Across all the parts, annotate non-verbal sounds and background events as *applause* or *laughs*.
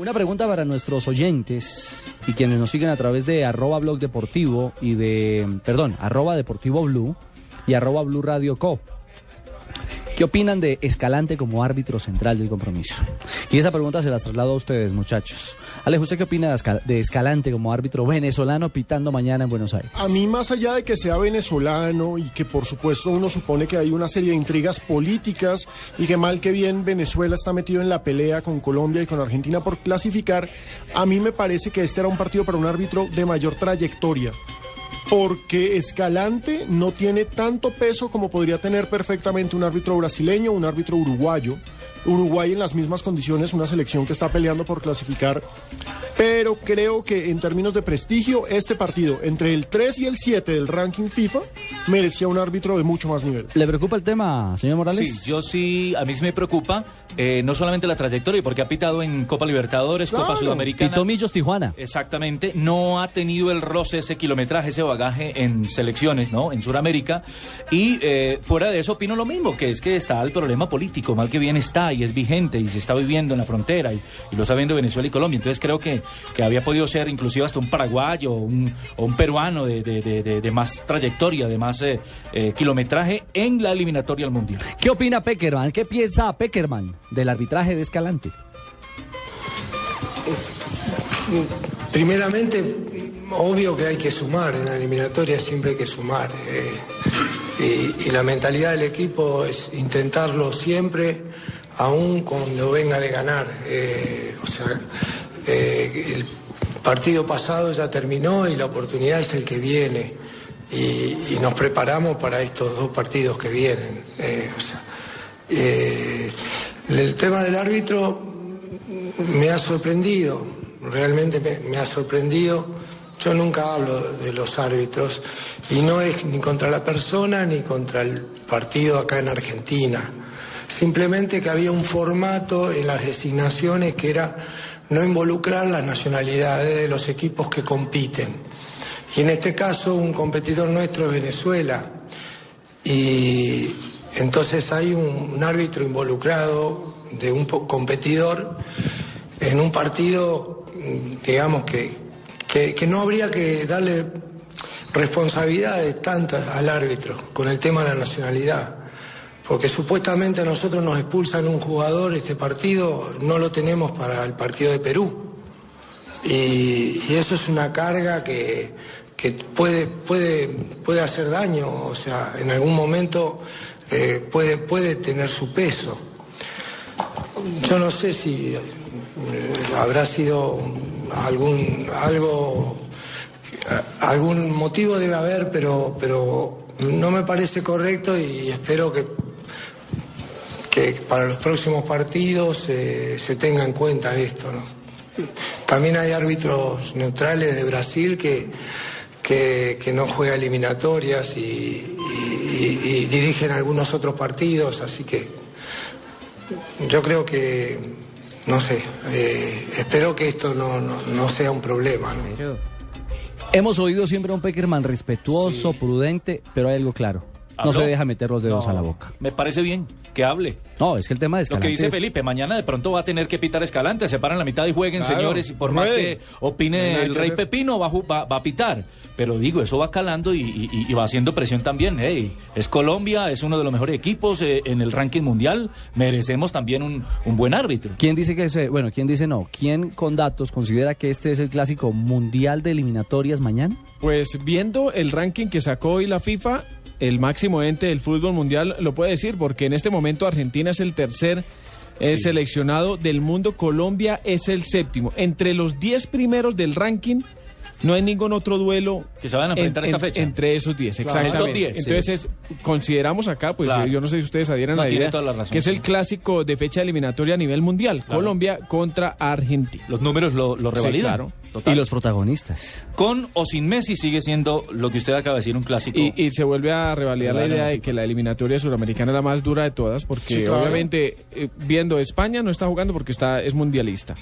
Una pregunta para nuestros oyentes y quienes nos siguen a través de arroba blog deportivo y de, perdón, arroba deportivo blue y arroba blue radio co. ¿Qué opinan de Escalante como árbitro central del compromiso? Y esa pregunta se las traslado a ustedes, muchachos. Alejo, ¿usted qué opina de, Escal- de Escalante como árbitro venezolano pitando mañana en Buenos Aires? A mí, más allá de que sea venezolano y que por supuesto uno supone que hay una serie de intrigas políticas y que mal que bien Venezuela está metido en la pelea con Colombia y con Argentina por clasificar, a mí me parece que este era un partido para un árbitro de mayor trayectoria. Porque Escalante no tiene tanto peso como podría tener perfectamente un árbitro brasileño un árbitro uruguayo. Uruguay en las mismas condiciones, una selección que está peleando por clasificar. Pero creo que en términos de prestigio, este partido entre el 3 y el 7 del ranking FIFA merecía un árbitro de mucho más nivel. ¿Le preocupa el tema, señor Morales? Sí, yo sí, a mí sí me preocupa, eh, no solamente la trayectoria, porque ha pitado en Copa Libertadores, Copa. Sudamericana. Pitó Millos Tijuana. Exactamente, no ha tenido el roce, ese kilometraje, ese bagaje en selecciones, ¿no? En Sudamérica. Y eh, fuera de eso opino lo mismo, que es que está el problema político, mal que bien está y es vigente y se está viviendo en la frontera y, y lo está viendo Venezuela y Colombia. Entonces creo que, que había podido ser inclusive hasta un paraguayo o un, o un peruano de, de- de- de- de más trayectoria, de más eh, eh, kilometraje en la eliminatoria al Mundial. ¿Qué opina Peckerman? ¿Qué piensa Peckerman del arbitraje de Escalante? Primeramente, obvio que hay que sumar, en la eliminatoria siempre hay que sumar. eh, y, y la mentalidad del equipo es intentarlo siempre, aun cuando venga de ganar. eh, o sea, eh, el partido pasado ya terminó y la oportunidad es el que viene. Y, nos preparamos para estos dos partidos que vienen. eh, el tema del árbitro me ha sorprendido, realmente me, me ha sorprendido. Yo nunca hablo de los árbitros y no es ni contra la persona ni contra el partido acá en Argentina. Simplemente que había un formato en las designaciones que era no involucrar las nacionalidades de los equipos que compiten. Y en este caso un competidor nuestro es Venezuela. Y entonces hay un, árbitro involucrado de un competidor en un partido, digamos, que, que, que no habría que darle responsabilidades tantas al árbitro con el tema de la nacionalidad. Porque supuestamente a nosotros nos expulsan un jugador este partido, no lo tenemos para el partido de Perú. Y, eso es una carga que, que puede, puede, puede hacer daño, o sea, en algún momento eh, puede, puede tener su peso. Yo no sé si eh, habrá sido algún algo algún motivo debe haber, pero pero no me parece correcto y espero que que para los próximos partidos eh, se tenga en cuenta esto, ¿no? También hay árbitros neutrales de Brasil que, que, que no juega eliminatorias y, y- y- y dirigen algunos otros partidos, así que yo creo que, no sé, eh, espero que esto no, no- no sea un problema. ¿no? Hemos oído siempre a un Peckerman respetuoso, prudente, pero hay algo claro. No se deja meter los dedos No, a la boca. Me parece bien que hable. No, es que el tema de Lo Escalante... que dice Felipe, mañana de pronto va a tener que pitar Escalante, se paran la mitad y jueguen, Claro, señores, y por más que opine No el que rey hacer. Pepino, va va- va a pitar. Pero digo, eso va calando y, y- y va haciendo presión también. Ey, es Colombia, es uno de los mejores equipos eh, en el ranking mundial, merecemos también un, un buen árbitro. ¿Quién dice que ese, bueno, quién dice no? ¿Quién con datos considera que este es el clásico mundial de eliminatorias mañana? Pues viendo el ranking que sacó hoy la FIFA, el máximo ente del fútbol mundial lo puede decir, porque en este momento Argentina es el tercer eh, seleccionado del mundo, Colombia es el séptimo. Entre los 10 primeros del ranking No hay ningún otro duelo Que se van a enfrentar esta fecha. entre esos 10, Claro. exactamente. El top 10, sí. Entonces, es- consideramos acá, pues Claro. yo no sé si ustedes adhieran No, a la idea, toda la razón, que es sí. el clásico de fecha eliminatoria a nivel mundial. Claro. Colombia contra Argentina. Los números lo, lo Sí, revalidan. claro. Total. Y los protagonistas. Con o sin Messi sigue siendo lo que usted acaba de decir, un clásico. Y, y se vuelve a revalidar la idea de sí. que la eliminatoria suramericana es la más dura de todas, porque Sí, claro. obviamente eh, viendo España no está jugando porque está es mundialista.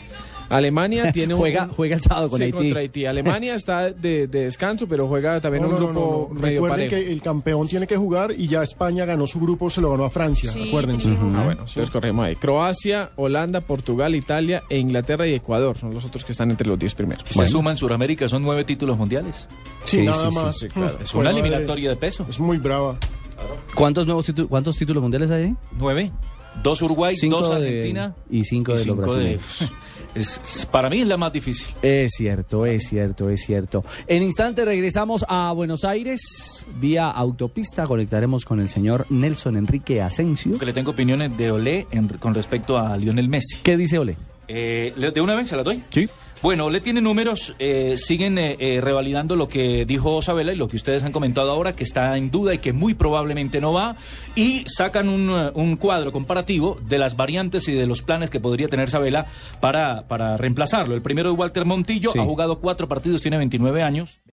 Alemania *laughs* tiene un Juega- juega el sábado con sí, Haití. contra Haití. Alemania está de, de descanso, pero juega también No, un no, grupo no, no. medio Recuerden parejo. que el campeón tiene que jugar y ya España ganó su grupo, se lo ganó a Francia, Sí, acuérdense. Ah, bueno, entonces corremos ahí. Croacia, Holanda, Portugal, Italia e Inglaterra y Ecuador son los otros que están entre los 10 primeros. Usted suma en Sudamérica, son nueve títulos mundiales. Sí, Sí, nada sí, más. sí, claro. Es una eliminatoria de peso. Es muy brava. ¿Cuántos nuevos títulos, cuántos títulos mundiales hay ahí? Nueve. Dos Uruguay, Cinco dos de- Argentina. y cinco de los brasileños. es, *laughs* es- para mí es la más difícil. Es cierto, es cierto, es cierto. En instante regresamos a Buenos Aires. Vía autopista conectaremos con el señor Nelson Enrique Asensio. Que le tengo opiniones de Olé en- con respecto a Lionel Messi. ¿Qué dice Ole? Eh, ¿le- ¿De una vez se la doy? Sí. Bueno, le tiene números, eh, siguen eh, eh, revalidando lo que dijo Sabela y lo que ustedes han comentado ahora, que está en duda y que muy probablemente no va, y sacan un, eh, un cuadro comparativo de las variantes y de los planes que podría tener Sabela para, para reemplazarlo. El primero es Walter Montillo, Sí. ha jugado cuatro partidos, tiene 29 años.